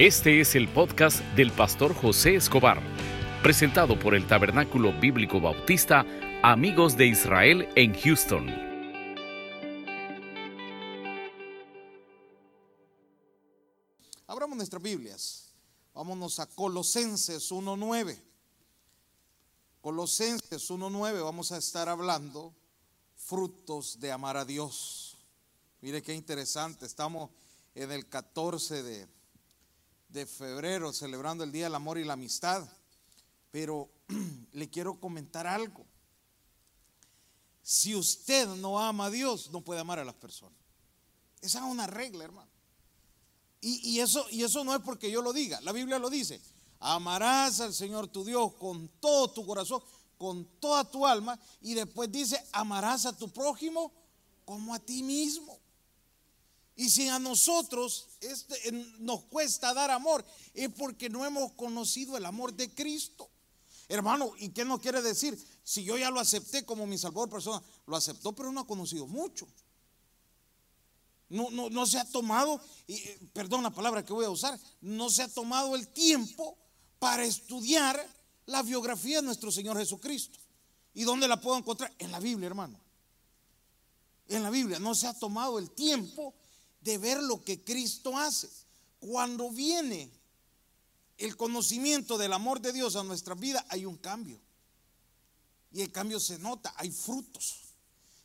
Este es el podcast del pastor José Escobar, presentado por el Tabernáculo Bíblico Bautista Amigos de Israel en Houston. Abramos nuestras Biblias. Vámonos a Colosenses 1.9. Colosenses 1.9 vamos a estar hablando frutos de amar a Dios. Mire qué interesante, estamos en el 14 de de febrero, celebrando el Día del Amor y la Amistad. Pero le quiero comentar algo. Si usted no ama a Dios, no puede amar a las personas. Esa es una regla, hermano. Y, eso, y eso no es porque yo lo diga. La Biblia lo dice. Amarás al Señor tu Dios con todo tu corazón, con toda tu alma. Y después dice, amarás a tu prójimo como a ti mismo. Y si a nosotros este, nos cuesta dar amor, es porque no hemos conocido el amor de Cristo. Hermano, ¿y qué nos quiere decir? Si yo ya lo acepté como mi salvador persona, lo aceptó, pero no ha conocido mucho. No, no, no se ha tomado, eh, perdón la palabra que voy a usar, no se ha tomado el tiempo para estudiar la biografía de nuestro Señor Jesucristo. ¿Y dónde la puedo encontrar? En la Biblia, hermano. En la Biblia no se ha tomado el tiempo de ver lo que Cristo hace. Cuando viene el conocimiento del amor de Dios a nuestra vida, hay un cambio. Y el cambio se nota, hay frutos.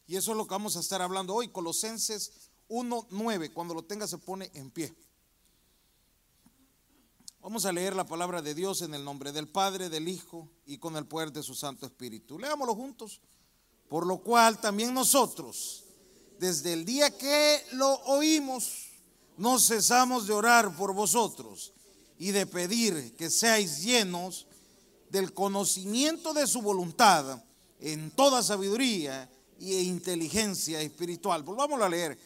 Y eso es lo que vamos a estar hablando hoy. Colosenses 1.9, cuando lo tenga se pone en pie. Vamos a leer la palabra de Dios en el nombre del Padre, del Hijo y con el poder de su Santo Espíritu. Leámoslo juntos. Por lo cual también nosotros desde el día que lo oímos, no cesamos de orar por vosotros y de pedir que seáis llenos del conocimiento de su voluntad en toda sabiduría e inteligencia espiritual. Volvamos a leer.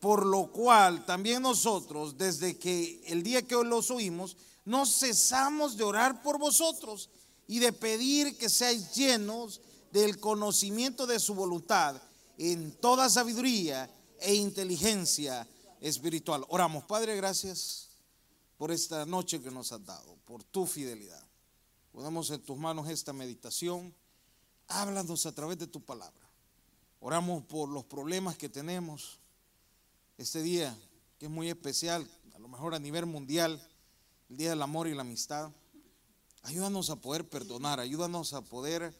Por lo cual también nosotros, desde que el día que los oímos, no cesamos de orar por vosotros y de pedir que seáis llenos del conocimiento de su voluntad en toda sabiduría e inteligencia espiritual. Oramos, Padre, gracias por esta noche que nos has dado, por tu fidelidad. Ponemos en tus manos esta meditación. Háblanos a través de tu palabra. Oramos por los problemas que tenemos este día, que es muy especial, a lo mejor a nivel mundial, el Día del Amor y la Amistad. Ayúdanos a poder perdonar, ayúdanos a poder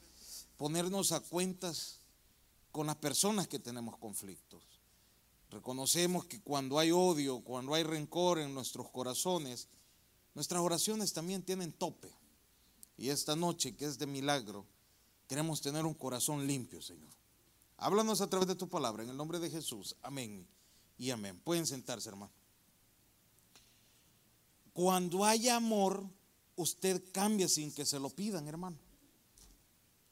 ponernos a cuentas con las personas que tenemos conflictos. Reconocemos que cuando hay odio, cuando hay rencor en nuestros corazones, nuestras oraciones también tienen tope. Y esta noche, que es de milagro, queremos tener un corazón limpio, Señor. Háblanos a través de tu palabra, en el nombre de Jesús. Amén y amén. Pueden sentarse, hermano. Cuando hay amor, usted cambia sin que se lo pidan, hermano.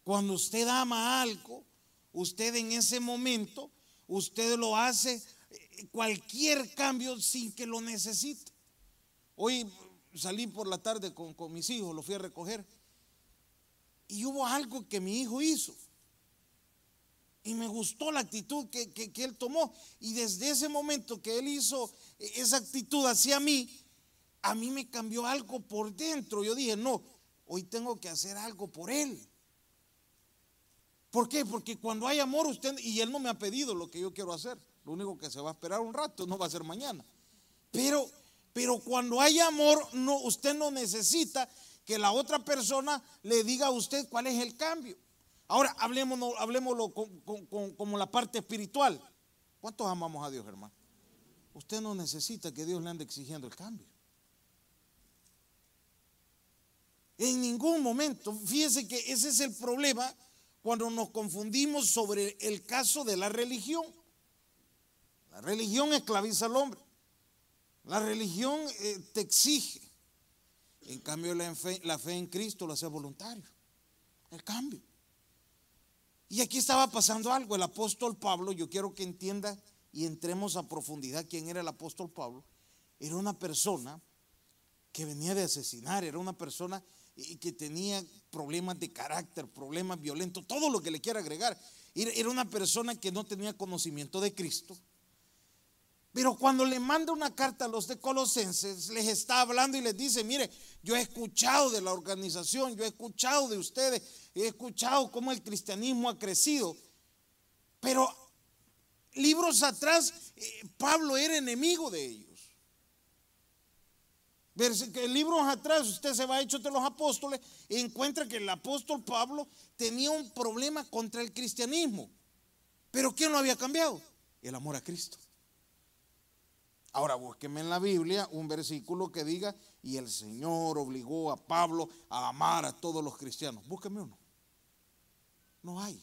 Cuando usted ama algo, usted en ese momento, usted lo hace eh, cualquier cambio sin que lo necesite. Hoy salí por la tarde con, mis hijos, lo fui a recoger, y hubo algo que mi hijo hizo. Y me gustó la actitud que, que, él tomó. Y desde ese momento que él hizo esa actitud hacia mí, a mí me cambió algo por dentro. Yo dije, no, hoy tengo que hacer algo por él. ¿Por qué? Porque cuando hay amor, usted, y él no me ha pedido lo que yo quiero hacer. Lo único que se va a esperar un rato, no va a ser mañana. Pero, pero cuando hay amor, usted no necesita que la otra persona le diga a usted cuál es el cambio. Ahora, hablemoslo, hablemoslo como la parte espiritual. ¿Cuántos amamos a Dios, hermano? Usted no necesita que Dios le ande exigiendo el cambio. En ningún momento. Fíjese que ese es el problema cuando nos confundimos sobre el caso de la religión. La religión esclaviza al hombre. La religión eh, te exige. En cambio, la fe, la fe en Cristo lo hace voluntario. El cambio. Y aquí estaba pasando algo. El apóstol Pablo, yo quiero que entienda y entremos a profundidad quién era el apóstol Pablo. Era una persona que venía de asesinar, era una persona y que tenía problemas de carácter, problemas violentos, todo lo que le quiera agregar. Era una persona que no tenía conocimiento de Cristo. Pero cuando le manda una carta a los de Colosenses, les está hablando y les dice, mire, yo he escuchado de la organización, yo he escuchado de ustedes, he escuchado cómo el cristianismo ha crecido. Pero libros atrás, eh, Pablo era enemigo de ellos. Libros atrás, usted se va a Hechos de los Apóstoles y encuentra que el apóstol Pablo tenía un problema contra el cristianismo. Pero ¿quién lo había cambiado? El amor a Cristo. Ahora búsqueme en la Biblia un versículo que diga, y el Señor obligó a Pablo a amar a todos los cristianos. Búsqueme uno. No hay.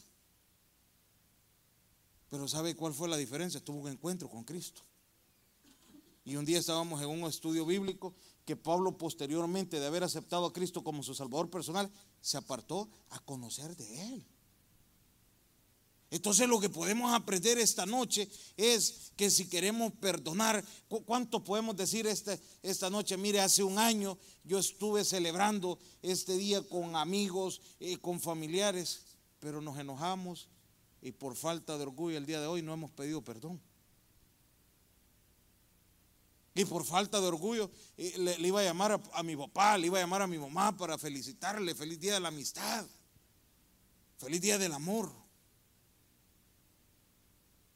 Pero ¿sabe cuál fue la diferencia? Tuvo un encuentro con Cristo. Y un día estábamos en un estudio bíblico que Pablo posteriormente de haber aceptado a Cristo como su Salvador personal, se apartó a conocer de Él. Entonces lo que podemos aprender esta noche es que si queremos perdonar, ¿cuánto podemos decir este, esta noche? Mire, hace un año yo estuve celebrando este día con amigos, y eh, con familiares, pero nos enojamos y por falta de orgullo el día de hoy no hemos pedido perdón. Y por falta de orgullo le, iba a llamar a, a mi papá, le iba a llamar a mi mamá para felicitarle, feliz día de la amistad, feliz día del amor.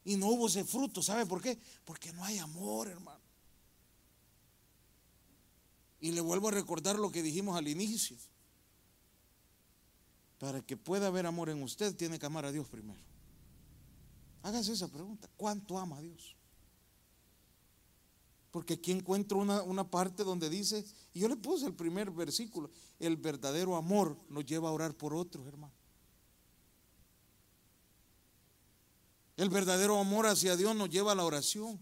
Y no hubo ese fruto. ¿Sabe por qué? Porque no hay amor, hermano. Y le vuelvo a recordar lo que dijimos al inicio. Para que pueda haber amor en usted, tiene que amar a Dios primero. Hágase esa pregunta. ¿Cuánto ama a Dios? Porque aquí encuentro una, una, parte donde dice, y yo le puse el primer versículo, el verdadero amor nos lleva a orar por otros, hermano. El verdadero amor hacia Dios nos lleva a la oración.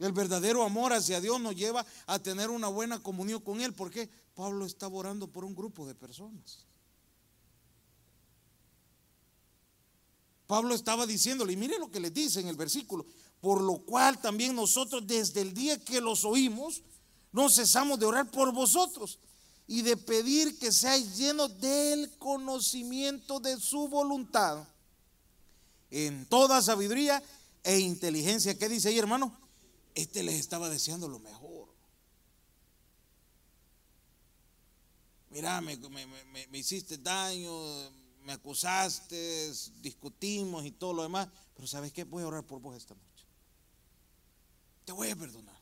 El verdadero amor hacia Dios nos lleva a tener una buena comunión con Él. porque Pablo estaba orando por un grupo de personas. Pablo estaba diciéndole, y mire lo que le dice en el versículo, por lo cual también nosotros desde el día que los oímos, no cesamos de orar por vosotros y de pedir que seáis llenos del conocimiento de su voluntad en toda sabiduría e inteligencia. ¿Qué dice ahí, hermano? Este les estaba deseando lo mejor. Mira, me, me, hiciste daño, me acusaste, discutimos y todo lo demás, pero ¿sabes qué? Voy a orar por vos esta noche. Te voy a perdonar.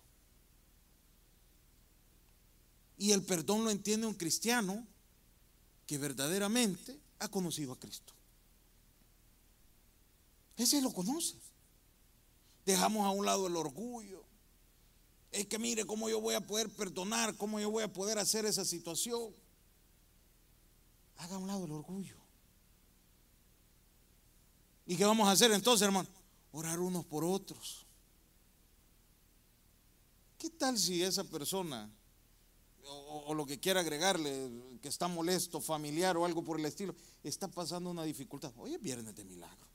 Y el perdón lo entiende un cristiano que verdaderamente ha conocido a Cristo. Ese lo conoce. Dejamos a un lado el orgullo. Es que mire cómo yo voy a poder perdonar, cómo yo voy a poder hacer esa situación. Haga a un lado el orgullo. ¿Y qué vamos a hacer entonces, hermano? Orar unos por otros. ¿Qué tal si esa persona o, lo que quiera agregarle, que está molesto, familiar o algo por el estilo, está pasando una dificultad. Hoy es viernes de milagro.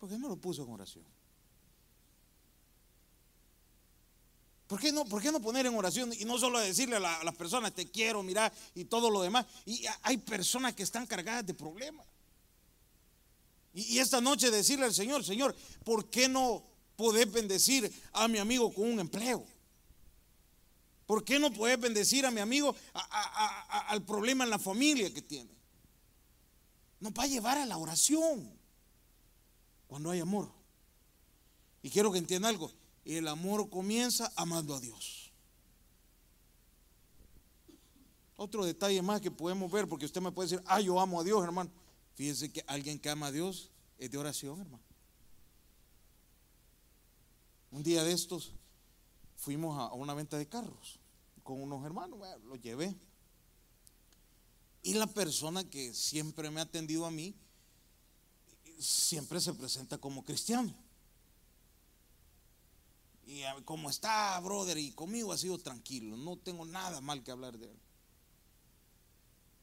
¿Por qué no lo puso en oración? ¿Por qué, no, ¿Por qué no poner en oración y no solo decirle a, las personas, te quiero, mira, y todo lo demás? Y hay personas que están cargadas de problemas. Y, esta noche decirle al Señor, Señor, ¿por qué no poder bendecir a mi amigo con un empleo? ¿Por qué no puedes bendecir a mi amigo al problema en la familia que tiene? Nos va a llevar a la oración cuando hay amor. Y quiero que entienda algo. El amor comienza amando a Dios. Otro detalle más que podemos ver, porque usted me puede decir, ah, yo amo a Dios, hermano. Fíjense que alguien que ama a Dios es de oración, hermano. Un día de estos fuimos a una venta de carros con unos hermanos, lo los llevé. Y la persona que siempre me ha atendido a mí, siempre se presenta como cristiano. Y como está, brother, y conmigo ha sido tranquilo, no tengo nada mal que hablar de él.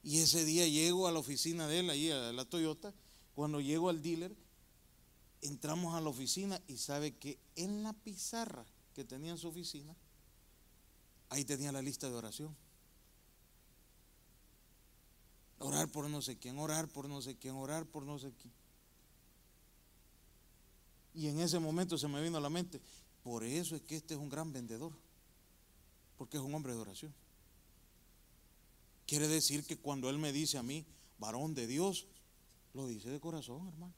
Y ese día llego a la oficina de él, ahí a la Toyota, cuando llego al dealer, entramos a la oficina y sabe que en la pizarra que tenía en su oficina, ahí tenía la lista de oración. Orar por no sé quién, orar por no sé quién, orar por no sé quién. Y en ese momento se me vino a la mente, por eso es que este es un gran vendedor, porque es un hombre de oración. Quiere decir que cuando Él me dice a mí, varón de Dios, lo dice de corazón, hermano.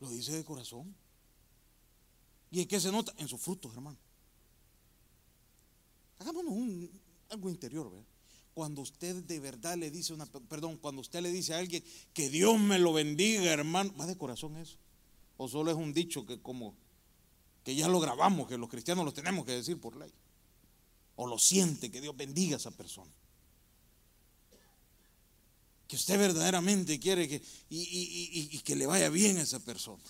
Lo dice de corazón. ¿Y en qué se nota? En sus frutos, hermano. Hagámonos algo interior, ¿verdad? Cuando usted de verdad le dice una, perdón, cuando usted le dice a alguien que Dios me lo bendiga, hermano, ¿va de corazón eso? O solo es un dicho que como que ya lo grabamos, que los cristianos lo tenemos que decir por ley. O lo siente que Dios bendiga a esa persona. Que usted verdaderamente quiere que y, y que le vaya bien a esa persona.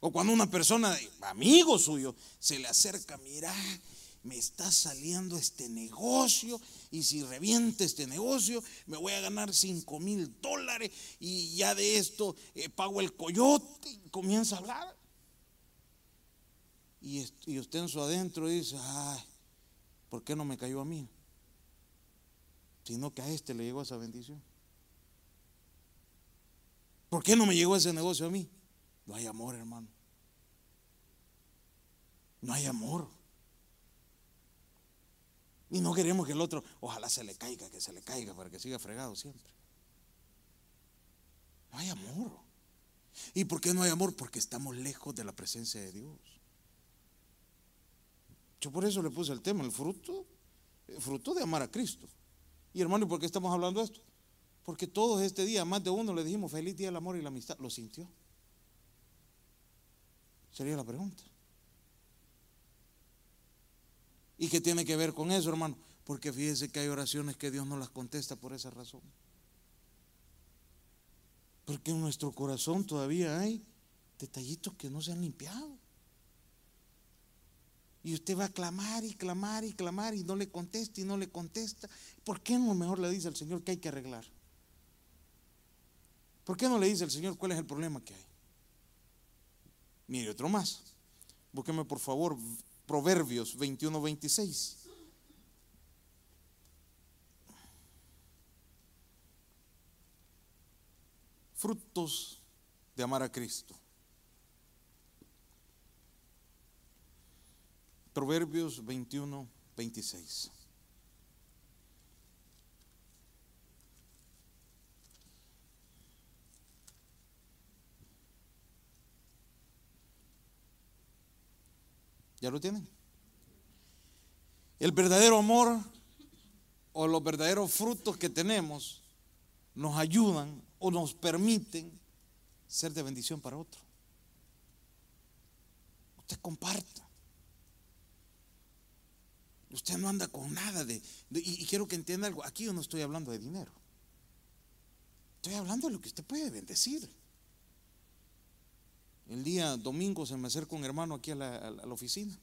O cuando una persona, amigo suyo, se le acerca, mira, me está saliendo este negocio y si revienta este negocio me voy a ganar 5 mil dólares y ya de esto eh, pago el coyote y comienza a hablar. Y, usted en su adentro dice, ay, ¿por qué no me cayó a mí? Sino que a este le llegó esa bendición. ¿Por qué no me llegó ese negocio a mí? No hay amor, hermano. No hay amor. Y no queremos que el otro, ojalá se le caiga, que se le caiga para que siga fregado siempre. No hay amor. ¿Y por qué no hay amor? Porque estamos lejos de la presencia de Dios. Por eso le puse el tema, el fruto, el fruto de amar a Cristo. Y hermano, ¿y por qué estamos hablando de esto? Porque todos este día, más de uno, le dijimos feliz día del amor y la amistad. ¿Lo sintió? Sería la pregunta. ¿Y qué tiene que ver con eso, hermano? Porque fíjese que hay oraciones que Dios no las contesta por esa razón. Porque en nuestro corazón todavía hay detallitos que no se han limpiado. Y usted va a clamar y clamar y clamar y no le contesta y no le contesta. ¿Por qué no mejor le dice al Señor que hay que arreglar? ¿Por qué no le dice al Señor cuál es el problema que hay? Mire, otro más. Búsqueme por favor Proverbios 21, 26. Frutos de amar a Cristo. Proverbios 21, 26. ¿Ya lo tienen? El verdadero amor o los verdaderos frutos que tenemos nos ayudan o nos permiten ser de bendición para otro. Usted comparta. Usted no anda con nada de, y, quiero que entienda algo. Aquí yo no estoy hablando de dinero. Estoy hablando de lo que usted puede bendecir. El día domingo se me acerca un hermano aquí a la, oficina.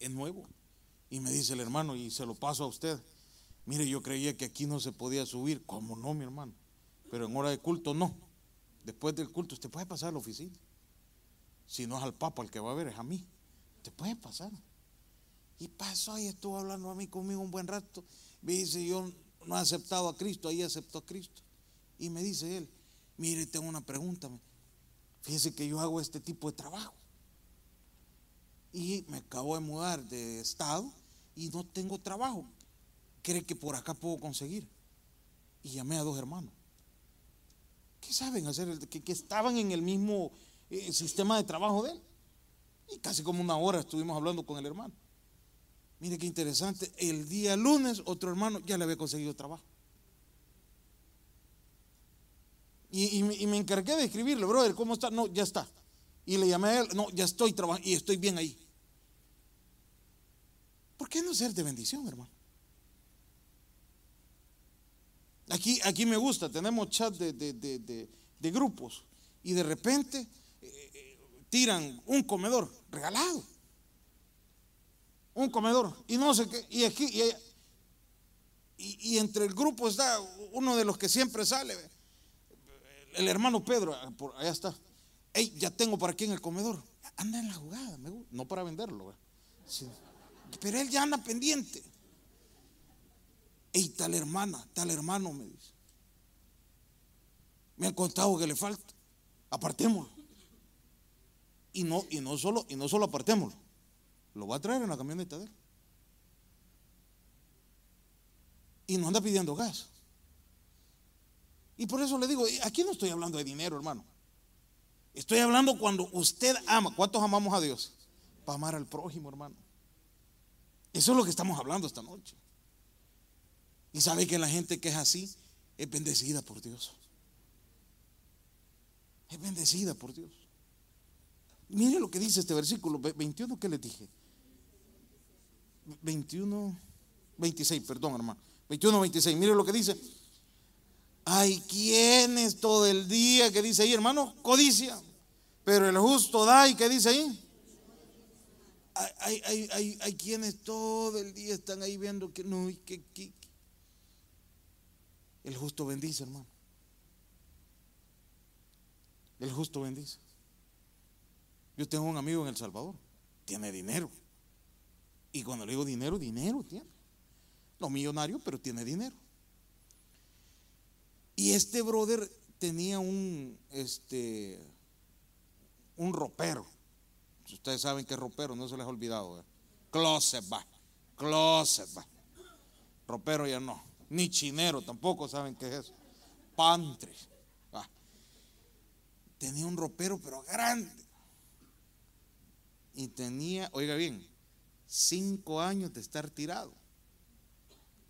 Es nuevo. Y me dice el hermano, y se lo paso a usted. Mire, yo creía que aquí no se podía subir. ¿Cómo no, mi hermano? Pero en hora de culto no. Después del culto usted puede pasar a la oficina. Si no es al Papa el que va a ver, es a mí. Usted puede pasar. Y pasó y estuvo hablando a mí conmigo un buen rato. Me dice, yo no he aceptado a Cristo, ahí aceptó a Cristo. Y me dice él, mire, tengo una pregunta. Fíjese que yo hago este tipo de trabajo. Y me acabo de mudar de estado y no tengo trabajo. ¿Cree que por acá puedo conseguir? Y llamé a dos hermanos. ¿Qué saben hacer? Que, estaban en el mismo eh, sistema de trabajo de él. Y casi como una hora estuvimos hablando con el hermano. Mire qué interesante. El día lunes otro hermano ya le había conseguido trabajo. Y, me encargué de escribirle, brother, ¿cómo está? No, ya está. Y le llamé a él, no, ya estoy trabajando y estoy bien ahí. ¿Por qué no ser de bendición, hermano? Aquí, aquí me gusta, tenemos chat de, grupos y de repente eh, eh, tiran un comedor regalado. Un comedor. Y no sé qué. Y aquí, y, y entre el grupo está uno de los que siempre sale el hermano Pedro, ah, por allá está. Ey, ya tengo para aquí en el comedor. Anda en la jugada, no para venderlo. Pero él ya anda pendiente. Ey, tal hermana, tal hermano, me dice. Me han contado que le falta. Apartémoslo. Y no, y no solo, y no solo apartémoslo. Lo va a traer en la camioneta de. Y no anda pidiendo gas. Y por eso le digo, aquí no estoy hablando de dinero, hermano. Estoy hablando cuando usted ama. ¿Cuántos amamos a Dios? Para amar al prójimo, hermano. Eso es lo que estamos hablando esta noche. Y sabe que la gente que es así es bendecida por Dios. Es bendecida por Dios. Mire lo que dice este versículo 21 que les dije. 21, 26, perdón hermano. 21, 26. Mire lo que dice. Hay quienes todo el día que dice ahí, hermano, codicia. Pero el justo da y que dice ahí. Hay, quienes todo el día están ahí viendo que no, y que, que, el justo bendice, hermano. El justo bendice. Yo tengo un amigo en El Salvador, tiene dinero. Y cuando le digo dinero, dinero tiene. No millonario, pero tiene dinero. Y este brother tenía un, este, un ropero. Ustedes saben que es ropero, no se les ha olvidado. Closet va, closet va. Ropero ya no ni chinero tampoco saben qué es eso. Pantre. Ah. Tenía un ropero, pero grande. Y tenía, oiga bien, cinco años de estar tirado.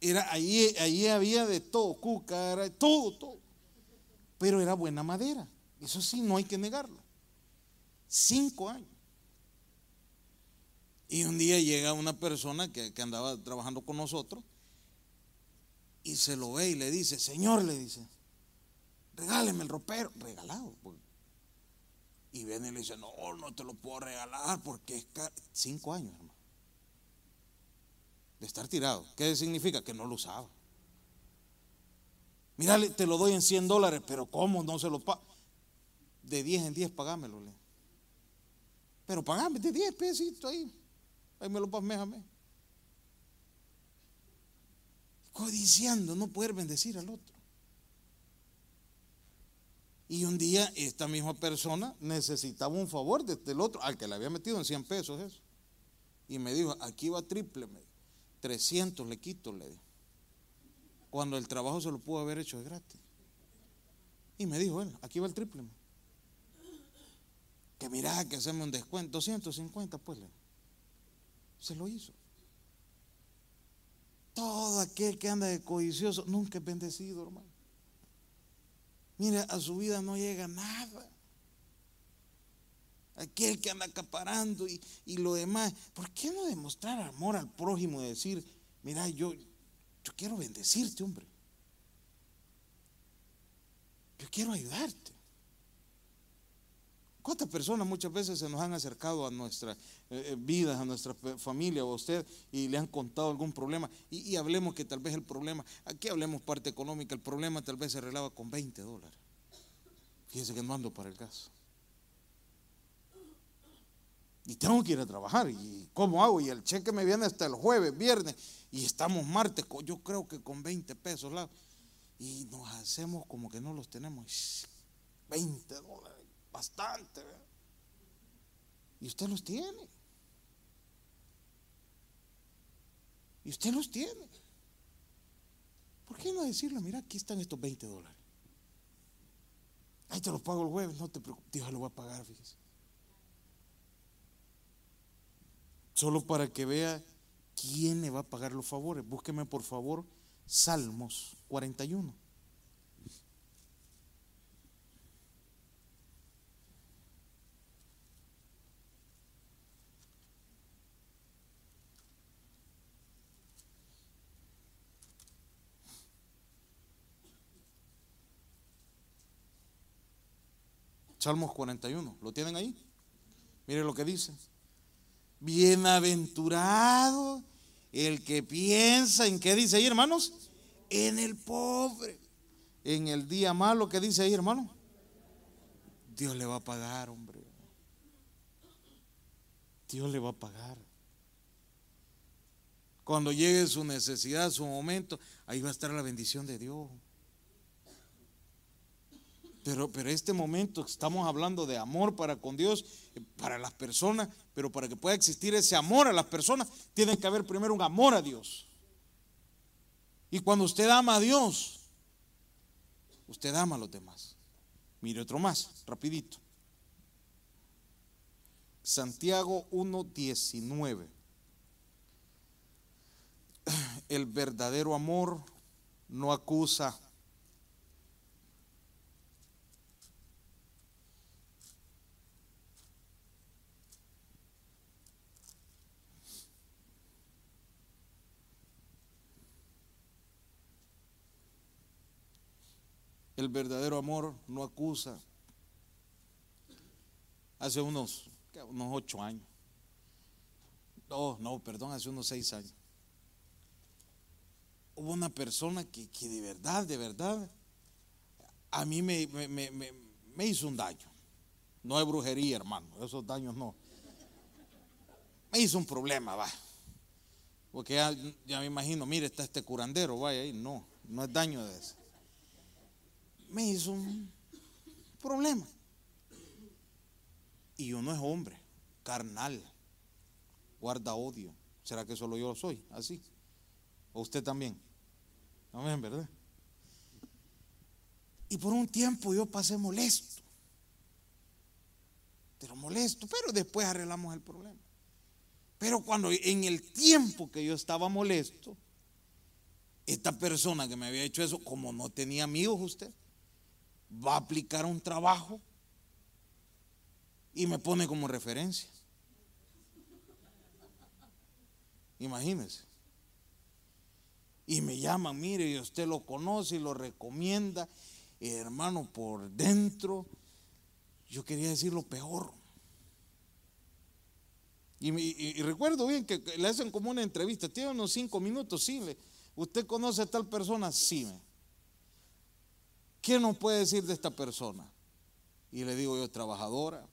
Era, allí, allí había de todo, cuca, todo, todo. Pero era buena madera. Eso sí, no hay que negarlo. Cinco años. Y un día llega una persona que, que andaba trabajando con nosotros y se lo ve y le dice, Señor, le dice, regáleme el ropero, regalado. Pues. Y viene y le dice, no, no te lo puedo regalar porque es cinco años, hermano. De estar tirado. ¿Qué significa? Que no lo usaba. Mira, te lo doy en 100 dólares, pero ¿cómo no se lo paga? De 10 en 10 pagámelo. Pero pagame de 10 pesitos ahí. Ahí me lo mí codiciando no poder bendecir al otro. Y un día esta misma persona necesitaba un favor del otro, al que le había metido en 100 pesos eso. Y me dijo, aquí va triple, 300 le quito, le dijo. Cuando el trabajo se lo pudo haber hecho de gratis. Y me dijo él, aquí va el triple. Que mira, que hacemos un descuento, 250 pues. Se lo hizo. Todo aquel que anda de codicioso nunca es bendecido, hermano. Mira, a su vida no llega nada. Aquel que anda acaparando y, lo demás. ¿Por qué no demostrar amor al prójimo y decir, mira, yo, yo quiero bendecirte, hombre? Yo quiero ayudarte. ¿Cuántas personas muchas veces se nos han acercado a nuestras eh, eh, vidas, a nuestra familia o a usted y le han contado algún problema? Y, hablemos que tal vez el problema, aquí hablemos parte económica, el problema tal vez se arreglaba con 20 dólares. Fíjense que no ando para el caso. Y tengo que ir a trabajar. ¿Y cómo hago? Y el cheque me viene hasta el jueves, viernes, y estamos martes, yo creo que con 20 pesos. Y nos hacemos como que no los tenemos. 20 dólares. Bastante. Y usted los tiene. Y usted los tiene. ¿Por qué no decirle, mira, aquí están estos 20 dólares? Ahí te los pago el jueves, no te preocupes, Dios lo va a pagar, fíjese. Solo para que vea quién le va a pagar los favores. Búsqueme por favor Salmos 41. Salmos 41, ¿lo tienen ahí? Mire lo que dice. Bienaventurado el que piensa en qué dice ahí, hermanos, en el pobre, en el día malo, ¿qué dice ahí, hermano? Dios le va a pagar, hombre. Dios le va a pagar. Cuando llegue su necesidad, su momento, ahí va a estar la bendición de Dios. Pero, pero este momento estamos hablando de amor para con Dios, para las personas, pero para que pueda existir ese amor a las personas, tiene que haber primero un amor a Dios. Y cuando usted ama a Dios, usted ama a los demás. Mire otro más, rapidito. Santiago 1.19. El verdadero amor no acusa. El verdadero amor no acusa. Hace unos, unos ocho años. No, no, perdón, hace unos seis años. Hubo una persona que, de verdad, de verdad, a mí me, me, hizo un daño. No es brujería, hermano, esos daños no. Me hizo un problema, va. Porque ya, ya me imagino, mire, está este curandero, vaya ahí. No, no es daño de eso me hizo un problema. Y uno es hombre, carnal, guarda odio. ¿Será que solo yo soy así? ¿O usted también? Amén, ¿verdad? Y por un tiempo yo pasé molesto. Pero molesto, pero después arreglamos el problema. Pero cuando en el tiempo que yo estaba molesto, esta persona que me había hecho eso, como no tenía amigos usted, va a aplicar un trabajo y me pone como referencia. Imagínense. Y me llaman, mire, y usted lo conoce y lo recomienda, hermano, por dentro. Yo quería decir lo peor. Y, recuerdo bien que le hacen como una entrevista, tiene unos cinco minutos, sí, ¿usted conoce a tal persona? Sí, me. ¿Qué nos puede decir de esta persona? Y le digo yo, trabajadora,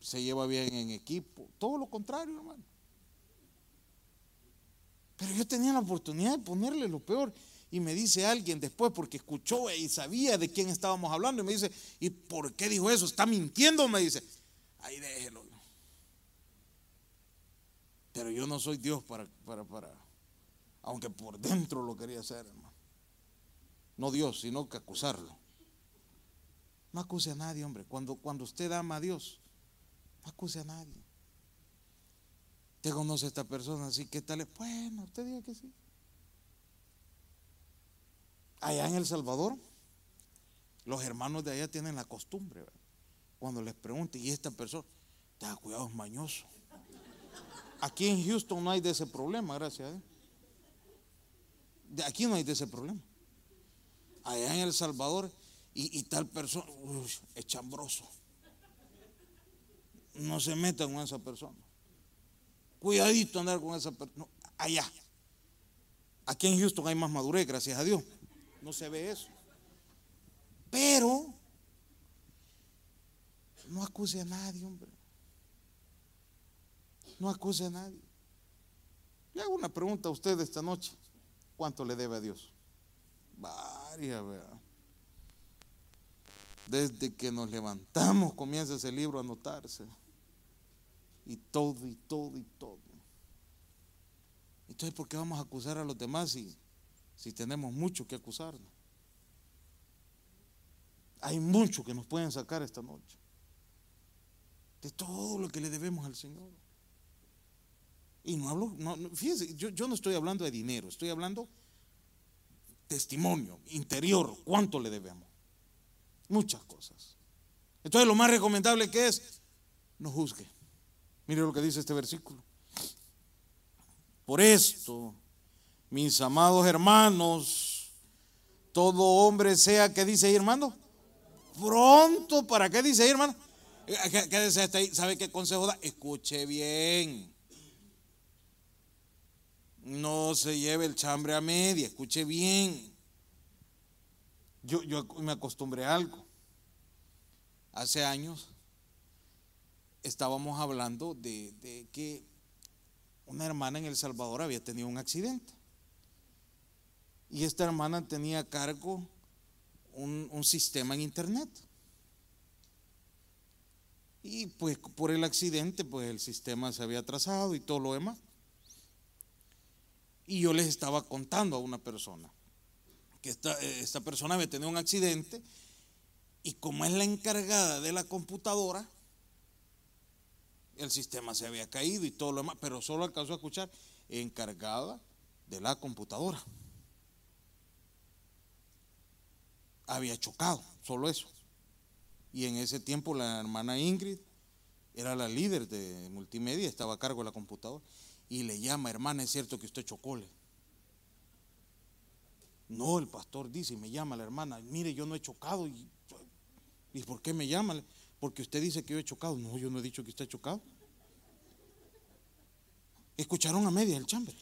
se lleva bien en equipo, todo lo contrario, hermano. Pero yo tenía la oportunidad de ponerle lo peor. Y me dice alguien después, porque escuchó y sabía de quién estábamos hablando, y me dice, ¿y por qué dijo eso? ¿Está mintiendo? Me dice, ahí déjelo. Pero yo no soy Dios para, para, para, aunque por dentro lo quería hacer, hermano. No Dios, sino que acusarlo. No acuse a nadie, hombre. Cuando, cuando usted ama a Dios, no acuse a nadie. Usted conoce a esta persona, así que tal. Bueno, usted diga que sí. Allá en El Salvador, los hermanos de allá tienen la costumbre, cuando les pregunte, ¿y esta persona? Tenga cuidado, es mañoso. Aquí en Houston no hay de ese problema, gracias a Dios. Aquí no hay de ese problema allá en El Salvador y, tal persona es chambroso. No se metan con esa persona. Cuidadito andar con esa persona. allá. Aquí en Houston hay más madurez, gracias a Dios. No se ve eso. Pero no acuse a nadie, hombre. No acuse a nadie. Le hago una pregunta a usted esta noche. ¿Cuánto le debe a Dios? Varias, Desde que nos levantamos comienza ese libro a anotarse. Y todo, y todo, y todo. Entonces, ¿por qué vamos a acusar a los demás si, si tenemos mucho que acusarnos? Hay mucho que nos pueden sacar esta noche. De todo lo que le debemos al Señor. Y no hablo, no, fíjense, yo, yo no estoy hablando de dinero, estoy hablando testimonio interior, ¿cuánto le debemos? Muchas cosas. Entonces lo más recomendable que es, no juzgue. Mire lo que dice este versículo. Por esto, mis amados hermanos, todo hombre sea que dice hermano, pronto, ¿para qué dice ahí, hermano? ¿Qué, qué ¿Sabe qué consejo da? Escuche bien. No se lleve el chambre a media, escuche bien. Yo, yo me acostumbré a algo. Hace años estábamos hablando de, de que una hermana en El Salvador había tenido un accidente. Y esta hermana tenía a cargo un, un sistema en internet. Y pues por el accidente, pues el sistema se había atrasado y todo lo demás. Y yo les estaba contando a una persona que esta, esta persona había tenido un accidente y como es la encargada de la computadora, el sistema se había caído y todo lo demás, pero solo alcanzó a escuchar encargada de la computadora. Había chocado, solo eso. Y en ese tiempo la hermana Ingrid era la líder de multimedia, estaba a cargo de la computadora. Y le llama, hermana, es cierto que usted chocó. No, el pastor dice, y me llama la hermana, mire, yo no he chocado. ¿Y, ¿y por qué me llama? Porque usted dice que yo he chocado. No, yo no he dicho que usted ha chocado. Escucharon a media el chambre.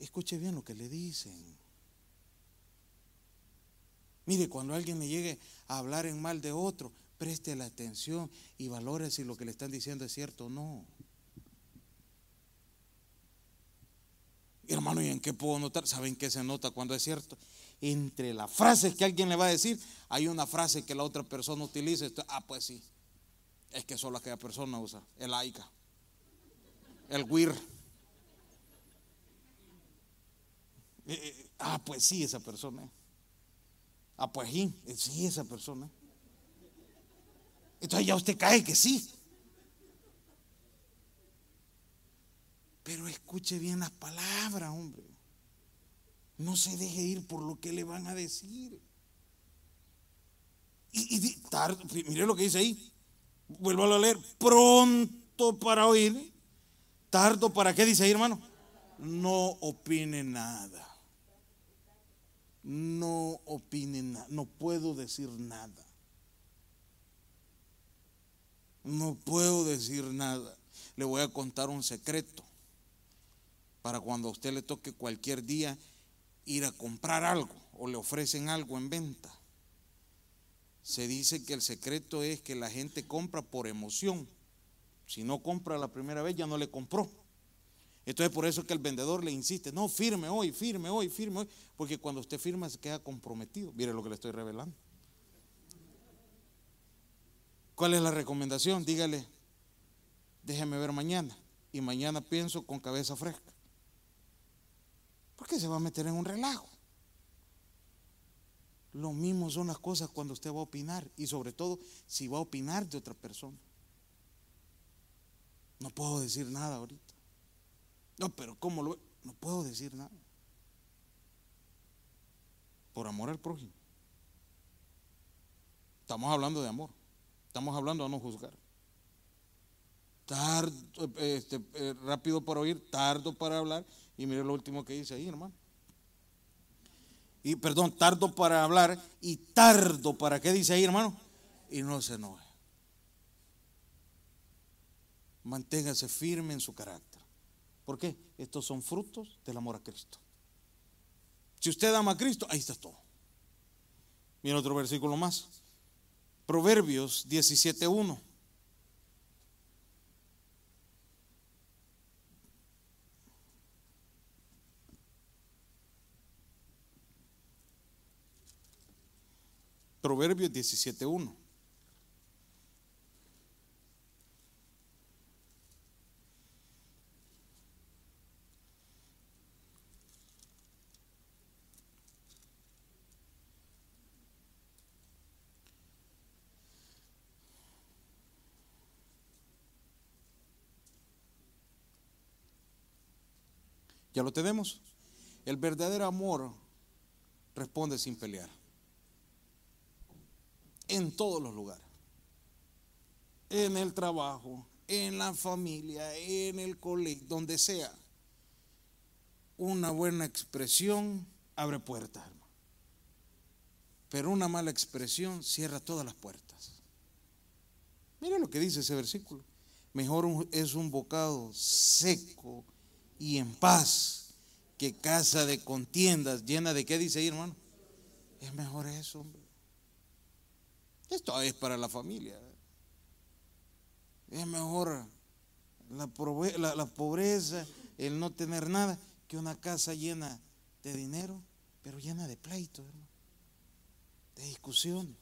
Escuche bien lo que le dicen. Mire, cuando alguien le llegue a hablar en mal de otro, preste la atención y valore si lo que le están diciendo es cierto o no. Hermano, ¿y en qué puedo notar? ¿Saben qué se nota cuando es cierto? Entre las frases que alguien le va a decir, hay una frase que la otra persona utiliza. Ah, pues sí. Es que solo aquella persona usa. El AICA. El WIR. Eh, eh, ah, pues sí, esa persona. Ah, pues sí, sí, esa persona. Entonces ya usted cae que sí. Pero escuche bien las palabras, hombre. No se deje ir por lo que le van a decir. Y, y mire lo que dice ahí. Vuelvo a leer. Pronto para oír. Tardo para qué dice ahí, hermano. No opine nada no opinen nada, no puedo decir nada. No puedo decir nada. Le voy a contar un secreto para cuando a usted le toque cualquier día ir a comprar algo o le ofrecen algo en venta. Se dice que el secreto es que la gente compra por emoción. Si no compra la primera vez, ya no le compró. Entonces por eso es que el vendedor le insiste, no, firme hoy, firme hoy, firme hoy, porque cuando usted firma se queda comprometido. Mire lo que le estoy revelando. ¿Cuál es la recomendación? Dígale, déjeme ver mañana. Y mañana pienso con cabeza fresca. ¿Por qué se va a meter en un relajo? Lo mismo son las cosas cuando usted va a opinar y sobre todo si va a opinar de otra persona. No puedo decir nada ahorita. No, pero ¿cómo lo.? No puedo decir nada. Por amor al prójimo. Estamos hablando de amor. Estamos hablando de no juzgar. Tardo, este, eh, rápido para oír, tardo para hablar. Y mire lo último que dice ahí, hermano. Y perdón, tardo para hablar y tardo para qué dice ahí, hermano. Y no se enoje. Manténgase firme en su carácter. ¿Por qué? Estos son frutos del amor a Cristo. Si usted ama a Cristo, ahí está todo. Mira otro versículo más. Proverbios 17.1. Proverbios 17.1. Ya lo tenemos. El verdadero amor responde sin pelear. En todos los lugares. En el trabajo, en la familia, en el colegio, donde sea. Una buena expresión abre puertas, hermano. Pero una mala expresión cierra todas las puertas. Mira lo que dice ese versículo. Mejor es un bocado seco y en paz que casa de contiendas llena de qué dice ahí, hermano. Es mejor eso, hombre. Esto es para la familia. Es mejor la, la, pobreza, el no tener nada, que una casa llena de dinero. pero llena de pleitos, hermano, de discusión.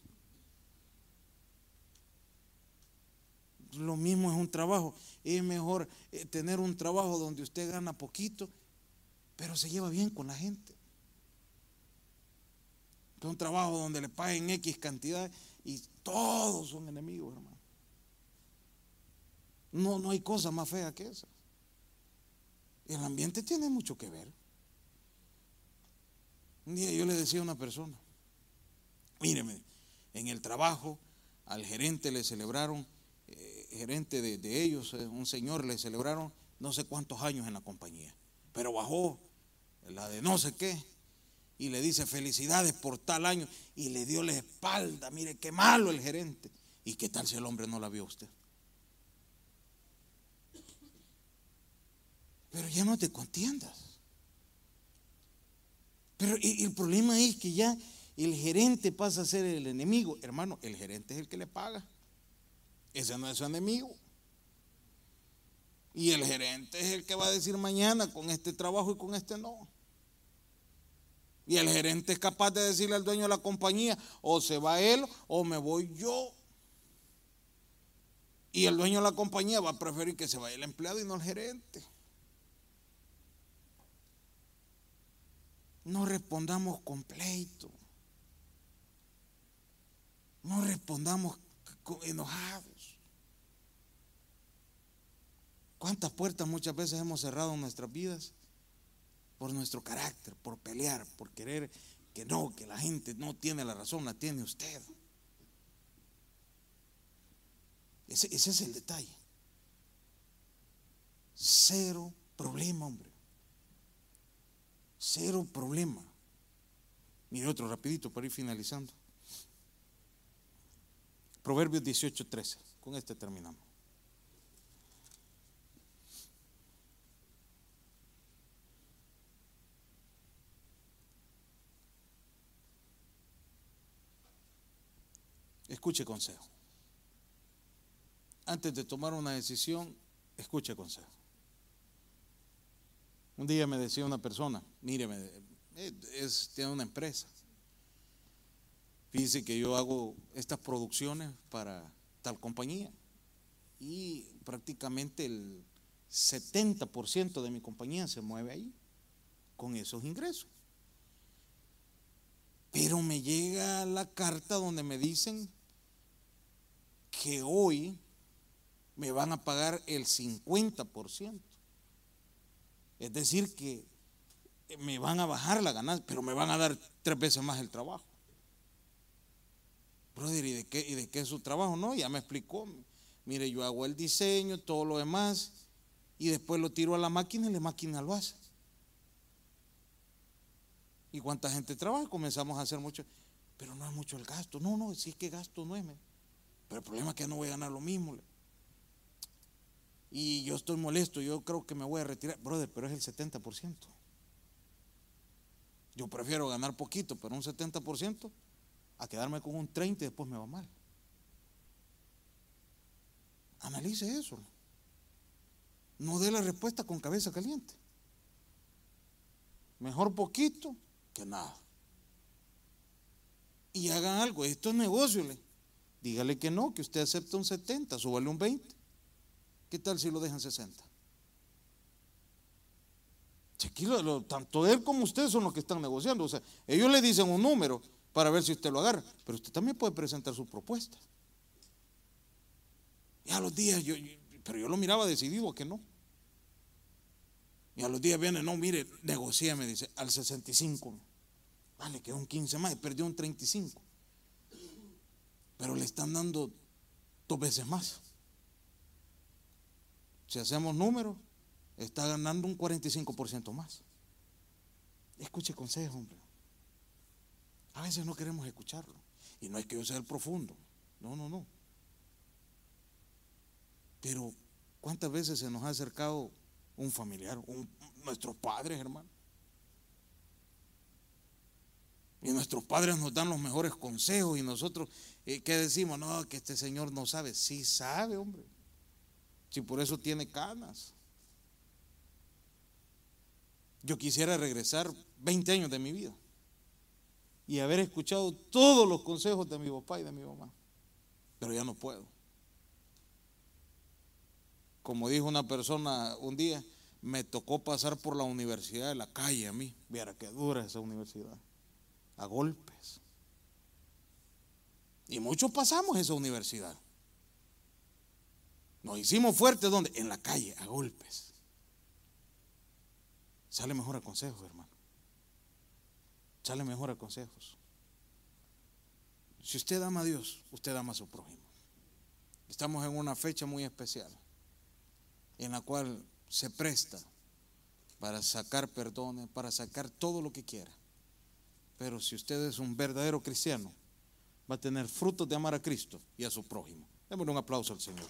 Lo mismo es un trabajo. Es mejor eh, tener un trabajo donde usted gana poquito, pero se lleva bien con la gente. Que un trabajo donde le paguen X cantidad y todos son enemigos, hermano. No, no hay cosa más fea que esa. El ambiente tiene mucho que ver. Un día yo le decía a una persona, míreme, en el trabajo al gerente le celebraron, gerente de, de ellos, eh, un señor, le celebraron no sé cuántos años en la compañía, pero bajó la de no sé qué, y le dice felicidades por tal año y le dio la espalda, mire qué malo el gerente. ¿Y qué tal si el hombre no la vio usted? Pero ya no te contiendas. Pero el problema es que ya el gerente pasa a ser el enemigo. Hermano, el gerente es el que le paga. Ese no es su enemigo. Y el gerente es el que va a decir mañana con este trabajo y con este no. Y el gerente es capaz de decirle al dueño de la compañía, o se va él o me voy yo. Y el dueño de la compañía va a preferir que se vaya el empleado y no el gerente. No respondamos completo. No respondamos enojados. ¿Cuántas puertas muchas veces hemos cerrado en nuestras vidas? por nuestro carácter, por pelear, por querer que no, que la gente no tiene la razón, la tiene usted. Ese, es el detalle. Cero problema, hombre. Cero problema. Mire otro rapidito para ir finalizando. Proverbios 18, 13. Con este terminamos. Escuche consejo. Antes de tomar una decisión, escuche consejo. Un día me decía una persona, míreme, es, tiene una empresa. Fíjese que yo hago estas producciones para tal compañía y prácticamente el 70% de mi compañía se mueve ahí con esos ingresos. Pero me llega la carta donde me dicen que hoy me van a pagar el 50%. Es decir, que me van a bajar la ganancia, pero me van a dar tres veces más el trabajo. Brother, ¿y de qué, y de qué es su trabajo? No, ya me explicó. Mire, yo hago el diseño, todo lo demás, y después lo tiro a la máquina y la máquina lo hace. ¿Y cuánta gente trabaja? Comenzamos a hacer mucho, pero no es mucho el gasto. No, no, si es que gasto no es. Pero el problema es que no voy a ganar lo mismo. Y yo estoy molesto, yo creo que me voy a retirar. Brother, pero es el 70%. Yo prefiero ganar poquito, pero un 70%, a quedarme con un 30% y después me va mal. Analice eso. No dé la respuesta con cabeza caliente. Mejor poquito que nada. Y hagan algo. Esto es negocio. Dígale que no, que usted acepta un 70, súbale un 20. ¿Qué tal si lo dejan 60? tanto él como usted son los que están negociando. O sea, ellos le dicen un número para ver si usted lo agarra, pero usted también puede presentar su propuesta. Y a los días, yo, pero yo lo miraba decidido a que no. Y a los días viene, no, mire, negocia, me dice, al 65. Vale, quedó un 15 más, perdió un 35 pero le están dando dos veces más. Si hacemos números, está ganando un 45% más. Escuche consejo, hombre. A veces no queremos escucharlo. Y no es que yo sea el profundo. No, no, no. Pero, ¿cuántas veces se nos ha acercado un familiar, nuestros padres, hermano? Y nuestros padres nos dan los mejores consejos y nosotros, eh, ¿qué decimos? No, que este señor no sabe. Sí sabe, hombre. Si por eso tiene canas. Yo quisiera regresar 20 años de mi vida. y haber escuchado todos los consejos de mi papá y de mi mamá. Pero ya no puedo. Como dijo una persona un día, me tocó pasar por la universidad de la calle a mí. Viera qué dura esa universidad. A golpes. Y muchos pasamos esa universidad. Nos hicimos fuertes donde? En la calle, a golpes. Sale mejor a consejos, hermano. Sale mejor a consejos. Si usted ama a Dios, usted ama a su prójimo. Estamos en una fecha muy especial en la cual se presta para sacar perdones, para sacar todo lo que quiera. Pero si usted es un verdadero cristiano, va a tener frutos de amar a Cristo y a su prójimo. Démosle un aplauso al Señor.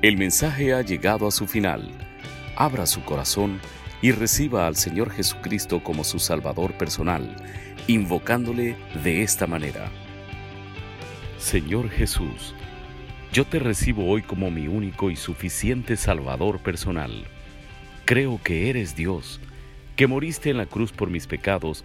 El mensaje ha llegado a su final. Abra su corazón y reciba al Señor Jesucristo como su Salvador personal, invocándole de esta manera. Señor Jesús, yo te recibo hoy como mi único y suficiente Salvador personal. Creo que eres Dios, que moriste en la cruz por mis pecados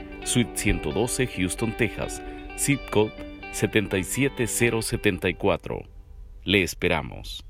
Suite 112, Houston, Texas, zip code 77074. Le esperamos.